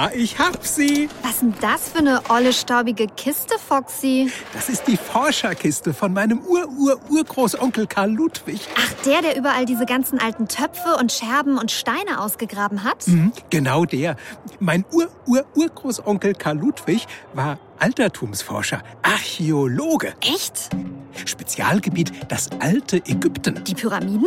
Ah, ich hab sie. Was denn das für eine olle, staubige Kiste, Foxy? Das ist die Forscherkiste von meinem Ur-Ur-Urgroßonkel Karl Ludwig. Ach, der, der überall diese ganzen alten Töpfe und Scherben und Steine ausgegraben hat? Mhm, genau der. Mein Ur-Ur-Urgroßonkel Karl Ludwig war Altertumsforscher, Archäologe. Echt? Spezialgebiet das alte Ägypten. Die Pyramiden?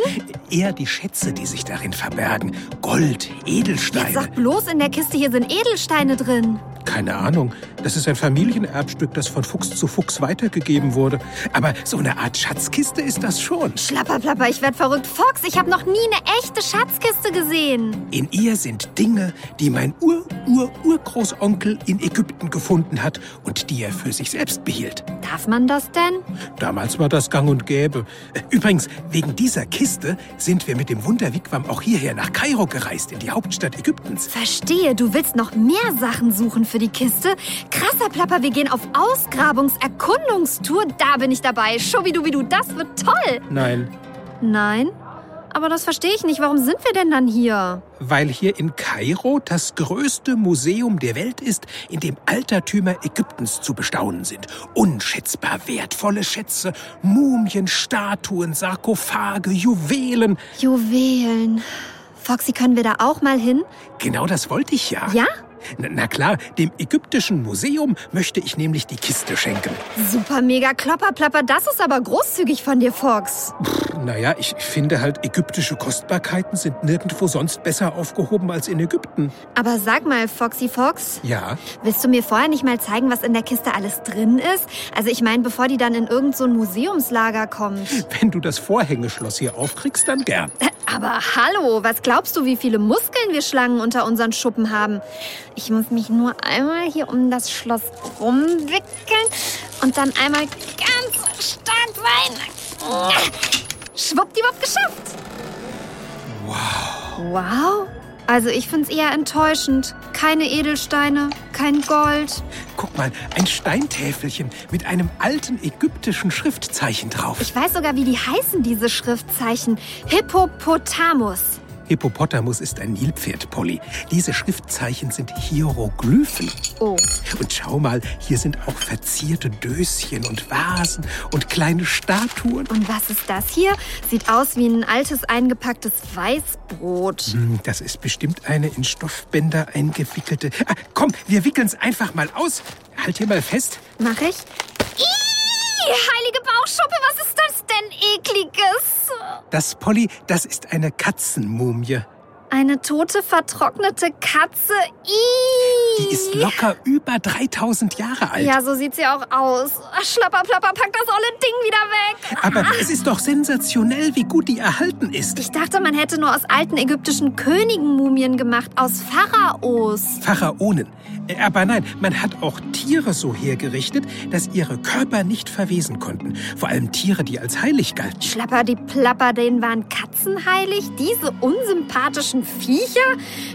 Eher die Schätze, die sich darin verbergen. Gold, Edelsteine. Jetzt sag bloß, in der Kiste hier sind Edelsteine drin. Keine Ahnung. Das ist ein Familienerbstück, das von Fuchs zu Fuchs weitergegeben wurde. Aber so eine Art Schatzkiste ist das schon. Schlapperplapper, ich werd verrückt. Fox, ich habe noch nie eine echte Schatzkiste gesehen. In ihr sind Dinge, die mein Ur-Ur-Urgroßonkel in Ägypten gefunden hat und die er für sich selbst behielt. Darf man das denn? Damals war das gang und gäbe. Übrigens, wegen dieser Kiste sind wir mit dem Wunderwigwam auch hierher nach Kairo gereist, in die Hauptstadt Ägyptens. Verstehe, du willst noch mehr Sachen suchen für die Kiste? Krasser Plapper, wir gehen auf Ausgrabungserkundungstour. Da bin ich dabei. Schubidubidu, das wird toll. Nein, Nein? Aber das verstehe ich nicht. Warum sind wir denn dann hier? weil hier in Kairo das größte Museum der Welt ist, in dem Altertümer Ägyptens zu bestaunen sind. Unschätzbar wertvolle Schätze, Mumien, Statuen, Sarkophage, Juwelen. Juwelen. Foxy, können wir da auch mal hin? Genau das wollte ich ja. Ja? Na, klar, dem Ägyptischen Museum möchte ich nämlich die Kiste schenken. Super mega Klopperplapper, das ist aber großzügig von dir, Fox. Naja, ich finde halt, ägyptische Kostbarkeiten sind nirgendwo sonst besser aufgehoben als in Ägypten. Aber sag mal, Foxy Fox, Ja, willst du mir vorher nicht mal zeigen, was in der Kiste alles drin ist? Also ich meine, bevor die dann in irgend so ein Museumslager kommt. wenn du das Vorhängeschloss hier aufkriegst, dann gern. Aber hallo, was glaubst du, wie viele Muskeln wir Schlangen unter unseren Schuppen haben? Ich muss mich nur einmal hier um das Schloss rumwickeln und dann einmal ganz stark sein. Schwuppdiwupp geschafft. Wow. Wow? Also ich find's eher enttäuschend. Keine Edelsteine, kein Gold. Guck mal, ein Steintäfelchen mit einem alten ägyptischen Schriftzeichen drauf. Ich weiß sogar, wie die heißen, diese Schriftzeichen. Hippopotamus. Hippopotamus ist ein Nilpferd, Polly. Diese Schriftzeichen sind Hieroglyphen. Oh. Und schau mal, hier sind auch verzierte Döschen und Vasen und kleine Statuen. Und was ist das hier? Sieht aus wie ein altes eingepacktes Weißbrot. Hm, Das ist bestimmt eine in Stoffbänder eingewickelte. Ah, komm, wir wickeln's einfach mal aus. Halt hier mal fest. Mach ich? Ih, heilige Bauchschuppe, was ist das denn ekliges? Das, Polly, das ist eine Katzenmumie. Eine tote, vertrocknete Katze. Ih. Die ist locker über 3000 Jahre alt. Ja, so sieht sie auch aus. Schlapper, plapper, pack das olle Ding wieder weg. Aber es ist doch sensationell, wie gut die erhalten ist. Ich dachte, man hätte nur aus alten ägyptischen Königenmumien gemacht, aus Pharaos. Pharaonen. Äh, Aber nein, man hat auch Tiere so hergerichtet, dass ihre Körper nicht verwesen konnten. Vor allem Tiere, die als heilig galten. Schlapper, die Plapper, denen waren Katzen heilig? Diese unsympathischen Viecher?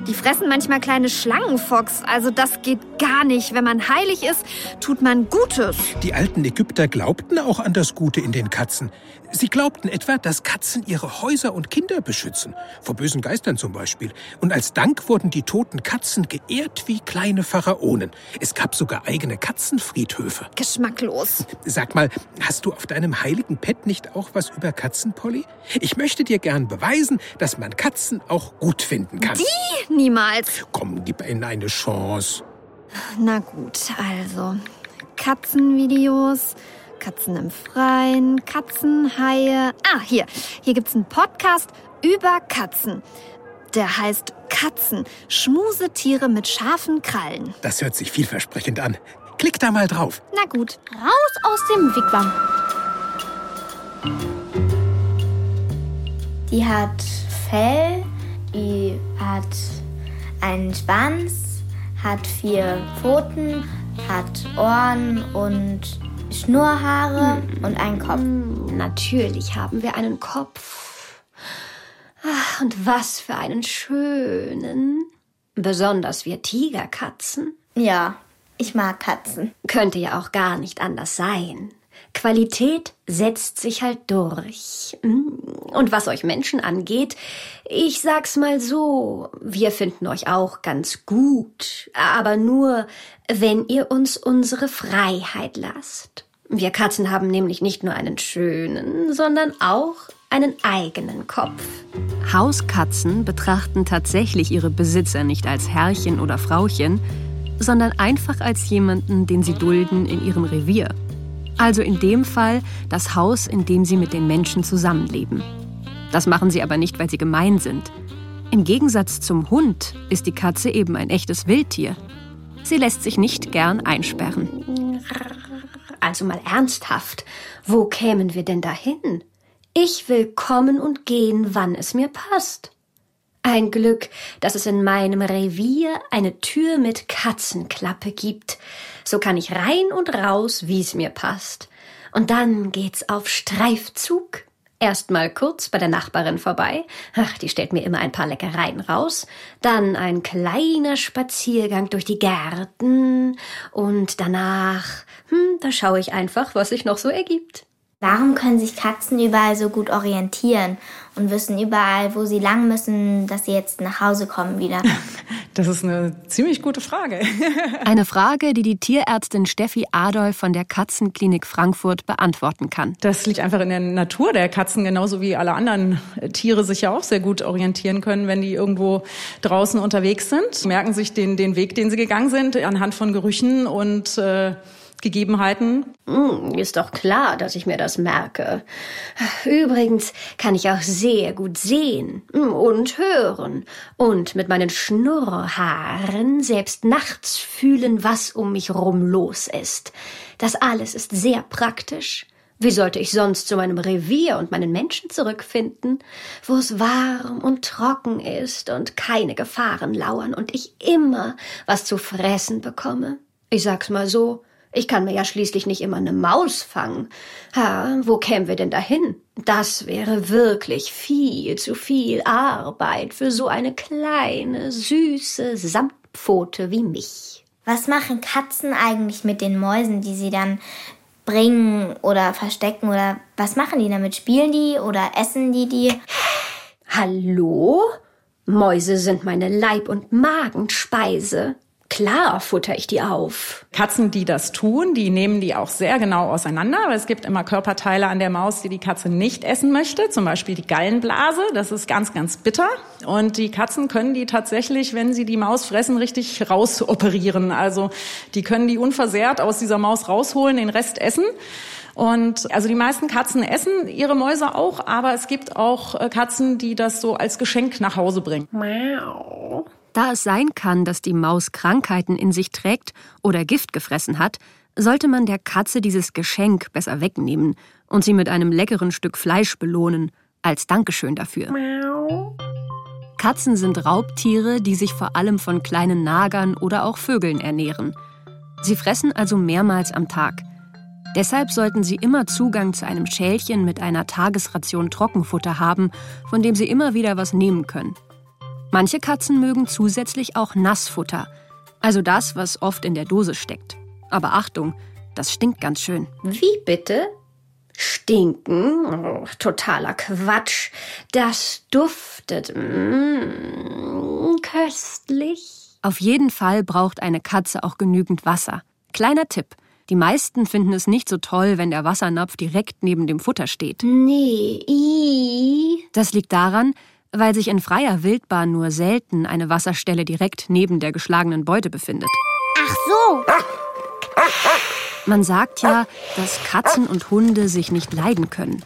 Die fressen manchmal kleine Schlangen, Fox. Also das geht gar nicht. Wenn man heilig ist, tut man Gutes. Die alten Ägypter glaubten auch an das Gute in den Katzen. Sie glaubten etwa, dass Katzen ihre Häuser und Kinder beschützen. Vor bösen Geistern zum Beispiel. Und als Dank wurden die toten Katzen geehrt wie kleine Pharaonen. Es gab sogar eigene Katzenfriedhöfe. Geschmacklos. Sag mal, hast du auf deinem heiligen Pad nicht auch was über Katzen, Polly? Ich möchte dir gern beweisen, dass man Katzen auch gut finden kann. Die? Niemals. Komm, gib ihnen eine Chance. Na gut, also. Katzenvideos, Katzen im Freien, Katzenhaie. Ah, hier. Hier gibt's einen Podcast über Katzen. Der heißt Katzen. Schmusetiere mit scharfen Krallen. Das hört sich vielversprechend an. Klick da mal drauf. Na gut. Raus aus dem Wigwam. Die hat Fell, die hat einen Schwanz, hat vier Pfoten, hat Ohren und Schnurrhaare und einen Kopf. Natürlich haben wir einen Kopf. Ach, und was für einen schönen. Besonders wir Tigerkatzen. Ja, ich mag Katzen. Könnte ja auch gar nicht anders sein. Qualität setzt sich halt durch. Hm. Und was euch Menschen angeht, ich sag's mal so, wir finden euch auch ganz gut, aber nur, wenn ihr uns unsere Freiheit lasst. Wir Katzen haben nämlich nicht nur einen schönen, sondern auch einen eigenen Kopf. Hauskatzen betrachten tatsächlich ihre Besitzer nicht als Herrchen oder Frauchen, sondern einfach als jemanden, den sie dulden in ihrem Revier. Also in dem Fall das Haus, in dem sie mit den Menschen zusammenleben. Das machen sie aber nicht, weil sie gemein sind. Im Gegensatz zum Hund ist die Katze eben ein echtes Wildtier. Sie lässt sich nicht gern einsperren. Also mal ernsthaft, wo kämen wir denn dahin? Ich will kommen und gehen, wann es mir passt. Ein Glück, dass es in meinem Revier eine Tür mit Katzenklappe gibt. So kann ich rein und raus, wie es mir passt. Und dann geht's auf Streifzug. Erstmal kurz bei der Nachbarin vorbei. Ach, die stellt mir immer ein paar Leckereien raus. Dann ein kleiner Spaziergang durch die Gärten. Und danach, hm, da schaue ich einfach, was sich noch so ergibt. Warum können sich Katzen überall so gut orientieren und wissen überall, wo sie lang müssen, dass sie jetzt nach Hause kommen wieder? Das ist eine ziemlich gute Frage. Eine Frage, die die Tierärztin Steffi Adolf von der Katzenklinik Frankfurt beantworten kann. Das liegt einfach in der Natur der Katzen, genauso wie alle anderen Tiere sich ja auch sehr gut orientieren können, wenn die irgendwo draußen unterwegs sind. Merken sich den, den Weg, den sie gegangen sind, anhand von Gerüchen und äh, Gegebenheiten? Hm, ist doch klar, dass ich mir das merke. Übrigens kann ich auch sehr gut sehen hm, und hören und mit meinen Schnurrhaaren selbst nachts fühlen, was um mich rum los ist. Das alles ist sehr praktisch. Wie sollte ich sonst zu meinem Revier und meinen Menschen zurückfinden, wo es warm und trocken ist und keine Gefahren lauern und ich immer was zu fressen bekomme? Ich sag's mal so, ich kann mir ja schließlich nicht immer eine Maus fangen. Ha, wo kämen wir denn dahin? Das wäre wirklich viel zu viel Arbeit für so eine kleine, süße Samtpfote wie mich. Was machen Katzen eigentlich mit den Mäusen, die sie dann bringen oder verstecken oder was machen die damit? Spielen die oder essen die die? Hallo? Mäuse sind meine Leib- und Magenspeise. Klar futter ich die auf. Katzen, die das tun, die nehmen die auch sehr genau auseinander, weil es gibt immer Körperteile an der Maus, die die Katze nicht essen möchte, zum Beispiel die Gallenblase, das ist ganz, ganz bitter. Und die Katzen können die tatsächlich, wenn sie die Maus fressen, richtig rausoperieren. Also die können die unversehrt aus dieser Maus rausholen, den Rest essen. Und also die meisten Katzen essen ihre Mäuse auch, aber es gibt auch äh, Katzen, die das so als Geschenk nach Hause bringen. Miau. Da es sein kann, dass die Maus Krankheiten in sich trägt oder Gift gefressen hat, sollte man der Katze dieses Geschenk besser wegnehmen und sie mit einem leckeren Stück Fleisch belohnen, als Dankeschön dafür. Katzen sind Raubtiere, die sich vor allem von kleinen Nagern oder auch Vögeln ernähren. Sie fressen also mehrmals am Tag. Deshalb sollten sie immer Zugang zu einem Schälchen mit einer Tagesration Trockenfutter haben, von dem sie immer wieder was nehmen können. Manche Katzen mögen zusätzlich auch Nassfutter, also das, was oft in der Dose steckt. Aber Achtung, das stinkt ganz schön. Wie bitte? Stinken? Oh, totaler Quatsch. Das duftet mm, köstlich. Auf jeden Fall braucht eine Katze auch genügend Wasser. Kleiner Tipp. Die meisten finden es nicht so toll, wenn der Wassernapf direkt neben dem Futter steht. Nee. Das liegt daran, weil sich in freier Wildbahn nur selten eine Wasserstelle direkt neben der geschlagenen Beute befindet. Ach so. Man sagt ja, dass Katzen und Hunde sich nicht leiden können.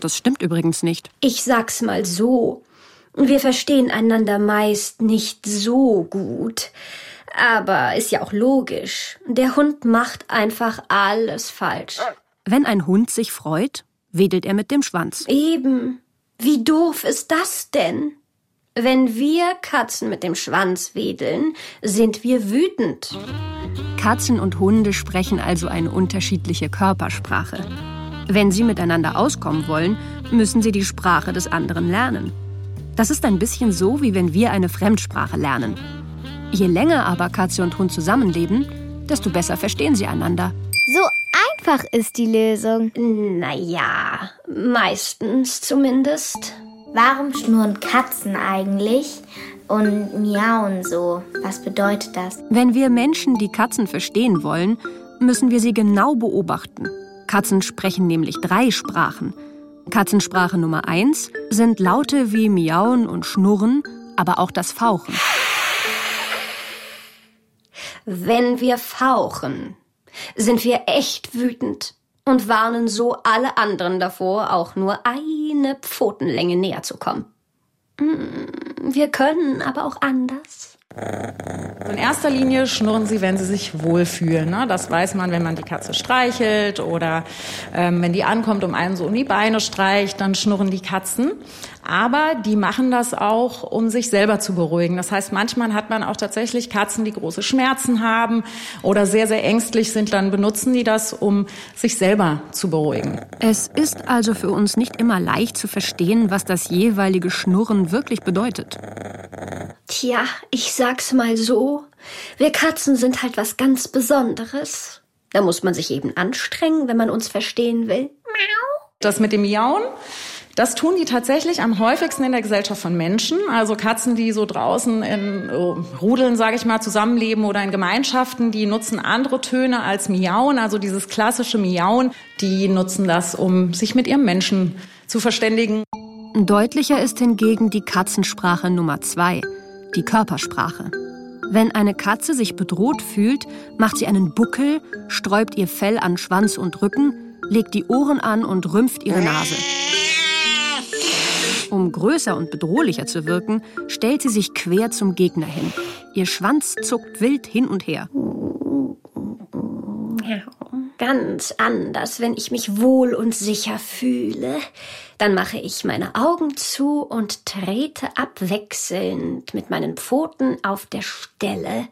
Das stimmt übrigens nicht. Ich sag's mal so. Wir verstehen einander meist nicht so gut. Aber ist ja auch logisch. Der Hund macht einfach alles falsch. Wenn ein Hund sich freut, wedelt er mit dem Schwanz. Eben. Wie doof ist das denn? Wenn wir Katzen mit dem Schwanz wedeln, sind wir wütend. Katzen und Hunde sprechen also eine unterschiedliche Körpersprache. Wenn sie miteinander auskommen wollen, müssen sie die Sprache des anderen lernen. Das ist ein bisschen so, wie wenn wir eine Fremdsprache lernen. Je länger aber Katze und Hund zusammenleben, desto besser verstehen sie einander. So einfach ist die Lösung. Naja, meistens zumindest. Warum schnurren Katzen eigentlich und miauen so? Was bedeutet das? Wenn wir Menschen die Katzen verstehen wollen, müssen wir sie genau beobachten. Katzen sprechen nämlich drei Sprachen. Katzensprache Nummer eins sind Laute wie Miauen und Schnurren, aber auch das Fauchen. Wenn wir fauchen, sind wir echt wütend und warnen so alle anderen davor, auch nur eine Pfotenlänge näher zu kommen. Hm, wir können aber auch anders. In erster Linie schnurren sie, wenn sie sich wohlfühlen. Ne? Das weiß man, wenn man die Katze streichelt oder ähm, wenn die ankommt und einen so um die Beine streicht, dann schnurren die Katzen. Aber die machen das auch, um sich selber zu beruhigen. Das heißt, manchmal hat man auch tatsächlich Katzen, die große Schmerzen haben oder sehr, sehr ängstlich sind. Dann benutzen die das, um sich selber zu beruhigen. Es ist also für uns nicht immer leicht zu verstehen, was das jeweilige Schnurren wirklich bedeutet. Tja, ich sag's mal so. Wir Katzen sind halt was ganz Besonderes. Da muss man sich eben anstrengen, wenn man uns verstehen will. Das mit dem Miauen, das tun die tatsächlich am häufigsten in der Gesellschaft von Menschen. Also Katzen, die so draußen in oh, Rudeln, sage ich mal, zusammenleben oder in Gemeinschaften, die nutzen andere Töne als Miauen. Also dieses klassische Miauen, die nutzen das, um sich mit ihrem Menschen zu verständigen. Deutlicher ist hingegen die Katzensprache Nummer zwei, die Körpersprache. Wenn eine Katze sich bedroht fühlt, macht sie einen Buckel, sträubt ihr Fell an Schwanz und Rücken, legt die Ohren an und rümpft ihre Nase. Um größer und bedrohlicher zu wirken, stellt sie sich quer zum Gegner hin. Ihr Schwanz zuckt wild hin und her. Ganz anders, wenn ich mich wohl und sicher fühle. Dann mache ich meine Augen zu und trete abwechselnd mit meinen Pfoten auf der Stelle.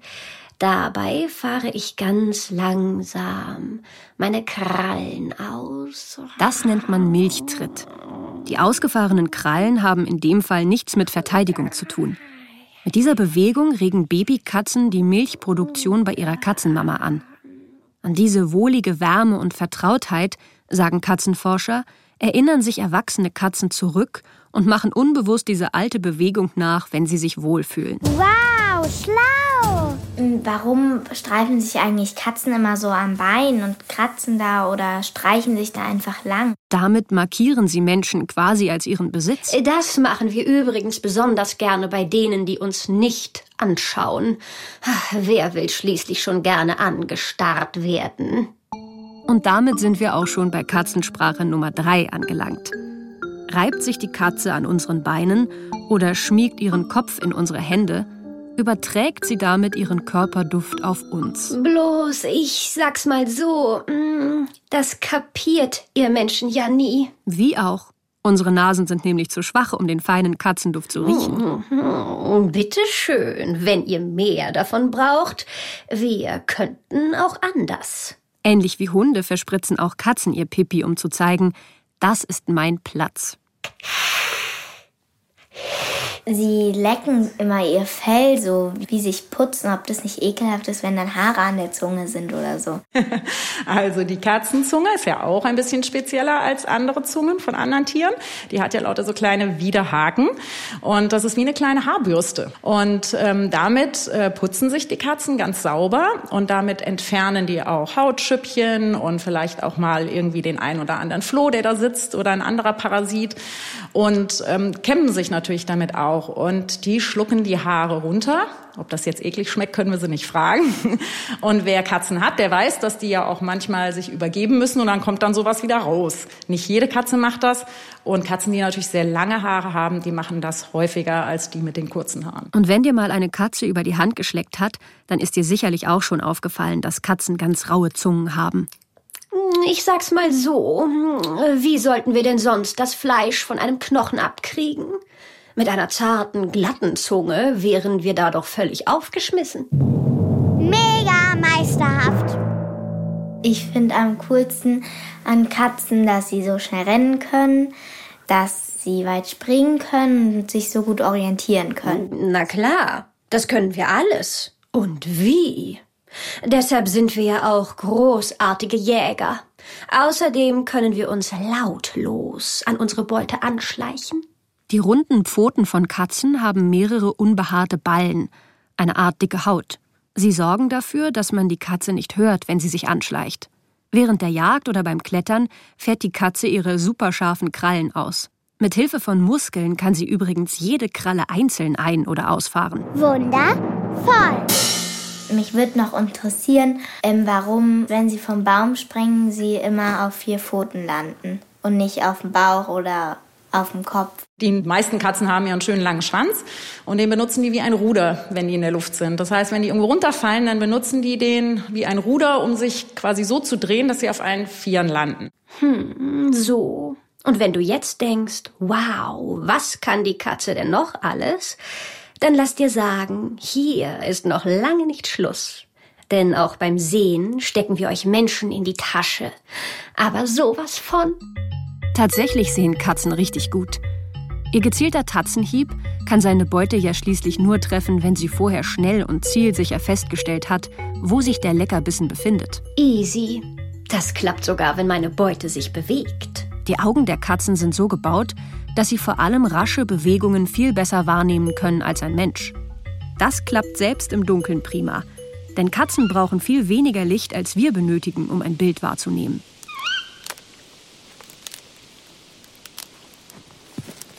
Dabei fahre ich ganz langsam meine Krallen aus. Das nennt man Milchtritt. Die ausgefahrenen Krallen haben in dem Fall nichts mit Verteidigung zu tun. Mit dieser Bewegung regen Babykatzen die Milchproduktion bei ihrer Katzenmama an. An diese wohlige Wärme und Vertrautheit, sagen Katzenforscher, erinnern sich erwachsene Katzen zurück und machen unbewusst diese alte Bewegung nach, wenn sie sich wohlfühlen. Wow, schlau! Warum streifen sich eigentlich Katzen immer so am Bein und kratzen da oder streichen sich da einfach lang? Damit markieren sie Menschen quasi als ihren Besitz. Das machen wir übrigens besonders gerne bei denen, die uns nicht anschauen. Wer will schließlich schon gerne angestarrt werden? Und damit sind wir auch schon bei Katzensprache Nummer 3 angelangt. Reibt sich die Katze an unseren Beinen oder schmiegt ihren Kopf in unsere Hände, überträgt sie damit ihren Körperduft auf uns. Bloß, ich sag's mal so, mm, das kapiert ihr Menschen ja nie. Wie auch. Unsere Nasen sind nämlich zu schwach, um den feinen Katzenduft zu riechen. Hm, Bitte schön, wenn ihr mehr davon braucht, wir könnten auch anders. Ähnlich wie Hunde verspritzen auch Katzen ihr Pipi, um zu zeigen, das ist mein Platz. Sie lecken immer ihr Fell so, wie sich putzen, ob das nicht ekelhaft ist, wenn dann Haare an der Zunge sind oder so. Also die Katzenzunge ist ja auch ein bisschen spezieller als andere Zungen von anderen Tieren. Die hat ja lauter so kleine Widerhaken und das ist wie eine kleine Haarbürste. Und ähm, damit äh, putzen sich die Katzen ganz sauber und damit entfernen die auch Hautschüppchen und vielleicht auch mal irgendwie den einen oder anderen Floh, der da sitzt oder ein anderer Parasit und ähm, kämmen sich natürlich damit auch. Und die schlucken die Haare runter. Ob das jetzt eklig schmeckt, können wir sie nicht fragen. Und wer Katzen hat, der weiß, dass die ja auch manchmal sich übergeben müssen und dann kommt dann sowas wieder raus. Nicht jede Katze macht das. Und Katzen, die natürlich sehr lange Haare haben, die machen das häufiger als die mit den kurzen Haaren. Und wenn dir mal eine Katze über die Hand geschleckt hat, dann ist dir sicherlich auch schon aufgefallen, dass Katzen ganz raue Zungen haben. Ich sag's mal so, wie sollten wir denn sonst das Fleisch von einem Knochen abkriegen? Mit einer zarten, glatten Zunge wären wir da doch völlig aufgeschmissen. Mega meisterhaft. Ich finde am coolsten an Katzen, dass sie so schnell rennen können, dass sie weit springen können und sich so gut orientieren können. Na klar, das können wir alles. Und wie? Deshalb sind wir ja auch großartige Jäger. Außerdem können wir uns lautlos an unsere Beute anschleichen. Die runden Pfoten von Katzen haben mehrere unbehaarte Ballen, eine Art dicke Haut. Sie sorgen dafür, dass man die Katze nicht hört, wenn sie sich anschleicht. Während der Jagd oder beim Klettern fährt die Katze ihre superscharfen Krallen aus. Mit Hilfe von Muskeln kann sie übrigens jede Kralle einzeln ein- oder ausfahren. Wundervoll. Mich würde noch interessieren, ähm, warum, wenn sie vom Baum springen, sie immer auf vier Pfoten landen und nicht auf dem Bauch oder auf dem Kopf. Die meisten Katzen haben ja einen schönen langen Schwanz und den benutzen die wie ein Ruder, wenn die in der Luft sind. Das heißt, wenn die irgendwo runterfallen, dann benutzen die den wie ein Ruder, um sich quasi so zu drehen, dass sie auf allen Vieren landen. Hm, so. Und wenn du jetzt denkst, wow, was kann die Katze denn noch alles? Dann lass dir sagen, hier ist noch lange nicht Schluss. Denn auch beim Sehen stecken wir euch Menschen in die Tasche. Aber sowas von. Tatsächlich sehen Katzen richtig gut. Ihr gezielter Tatzenhieb kann seine Beute ja schließlich nur treffen, wenn sie vorher schnell und zielsicher festgestellt hat, wo sich der Leckerbissen befindet. Easy. Das klappt sogar, wenn meine Beute sich bewegt. Die Augen der Katzen sind so gebaut, dass sie vor allem rasche Bewegungen viel besser wahrnehmen können als ein Mensch. Das klappt selbst im Dunkeln prima. Denn Katzen brauchen viel weniger Licht, als wir benötigen, um ein Bild wahrzunehmen.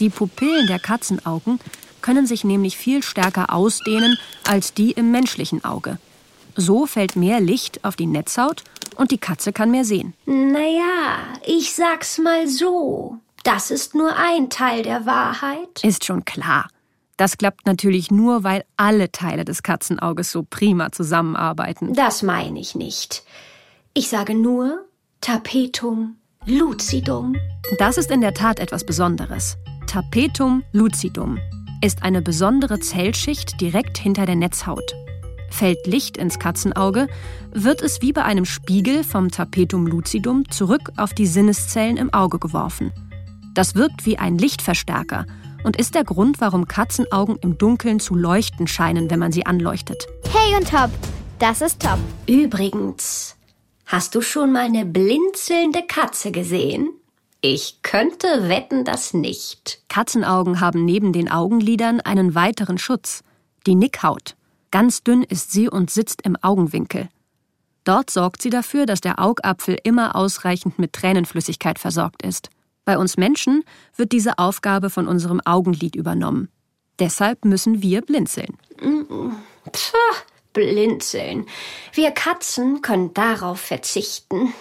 Die Pupillen der Katzenaugen können sich nämlich viel stärker ausdehnen als die im menschlichen Auge. So fällt mehr Licht auf die Netzhaut und die Katze kann mehr sehen. Naja, ich sag's mal so. Das ist nur ein Teil der Wahrheit. Ist schon klar. Das klappt natürlich nur, weil alle Teile des Katzenauges so prima zusammenarbeiten. Das meine ich nicht. Ich sage nur Tapetum lucidum. Das ist in der Tat etwas Besonderes. Tapetum lucidum ist eine besondere Zellschicht direkt hinter der Netzhaut. Fällt Licht ins Katzenauge, wird es wie bei einem Spiegel vom Tapetum lucidum zurück auf die Sinneszellen im Auge geworfen. Das wirkt wie ein Lichtverstärker und ist der Grund, warum Katzenaugen im Dunkeln zu leuchten scheinen, wenn man sie anleuchtet. Hey und top. Das ist top. Übrigens, hast du schon mal eine blinzelnde Katze gesehen? Ich könnte wetten, dass nicht. Katzenaugen haben neben den Augenlidern einen weiteren Schutz, die Nickhaut. Ganz dünn ist sie und sitzt im Augenwinkel. Dort sorgt sie dafür, dass der Augapfel immer ausreichend mit Tränenflüssigkeit versorgt ist. Bei uns Menschen wird diese Aufgabe von unserem Augenlid übernommen. Deshalb müssen wir blinzeln. Pff, blinzeln. Wir Katzen können darauf verzichten.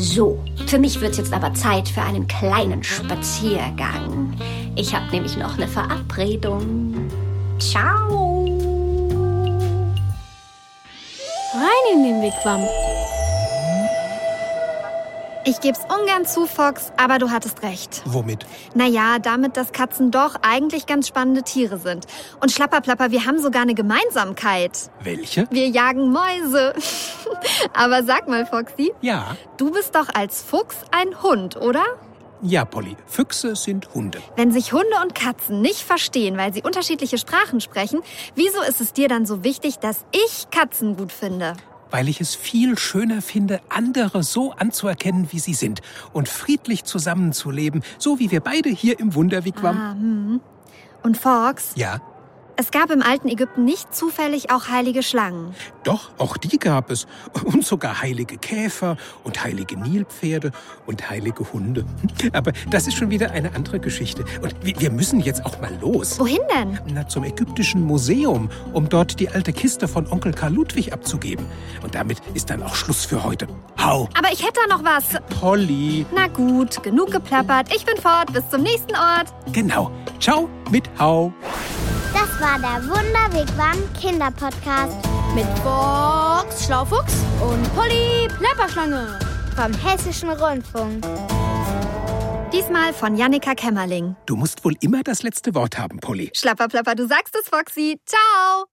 So, für mich wird's jetzt aber Zeit für einen kleinen Spaziergang. Ich habe nämlich noch eine Verabredung. Ciao. Rein in den Wigwam. Ich geb's ungern zu, Fox, aber du hattest recht. Womit? Naja, damit, dass Katzen doch eigentlich ganz spannende Tiere sind. Und Schlapperplapper, wir haben sogar eine Gemeinsamkeit. Welche? Wir jagen Mäuse. aber sag mal, Foxy, Ja. du bist doch als Fuchs ein Hund, oder? Ja, Polly. Füchse sind Hunde. Wenn sich Hunde und Katzen nicht verstehen, weil sie unterschiedliche Sprachen sprechen, wieso ist es dir dann so wichtig, dass ich Katzen gut finde? Weil ich es viel schöner finde, andere so anzuerkennen, wie sie sind und friedlich zusammenzuleben, so wie wir beide hier im Wunderwigwam. Ah, hm. Und Fox, Ja, es gab im alten Ägypten nicht zufällig auch heilige Schlangen. doch, auch die gab es. Und sogar heilige Käfer und heilige Nilpferde und heilige Hunde. Aber das ist schon wieder eine andere Geschichte. Und wir müssen jetzt auch mal los. Wohin denn? Na, zum Ägyptischen Museum, um dort die alte Kiste von Onkel Karl Ludwig abzugeben. Und damit ist dann auch Schluss für heute. Hau! Aber ich hätte da noch was. Polly! Na gut, genug geplappert. Ich bin fort. Bis zum nächsten Ort. Genau. Ciao mit Hau! Das war der Wunderwegwam Kinderpodcast Mit Fox, Schlaufuchs und Polly, Plapperschlange. vom Hessischen Rundfunk. Diesmal von Jannika Kämmerling. Du musst wohl immer das letzte Wort haben, Polly. Schlapperplapper, du sagst es, Foxy. Ciao.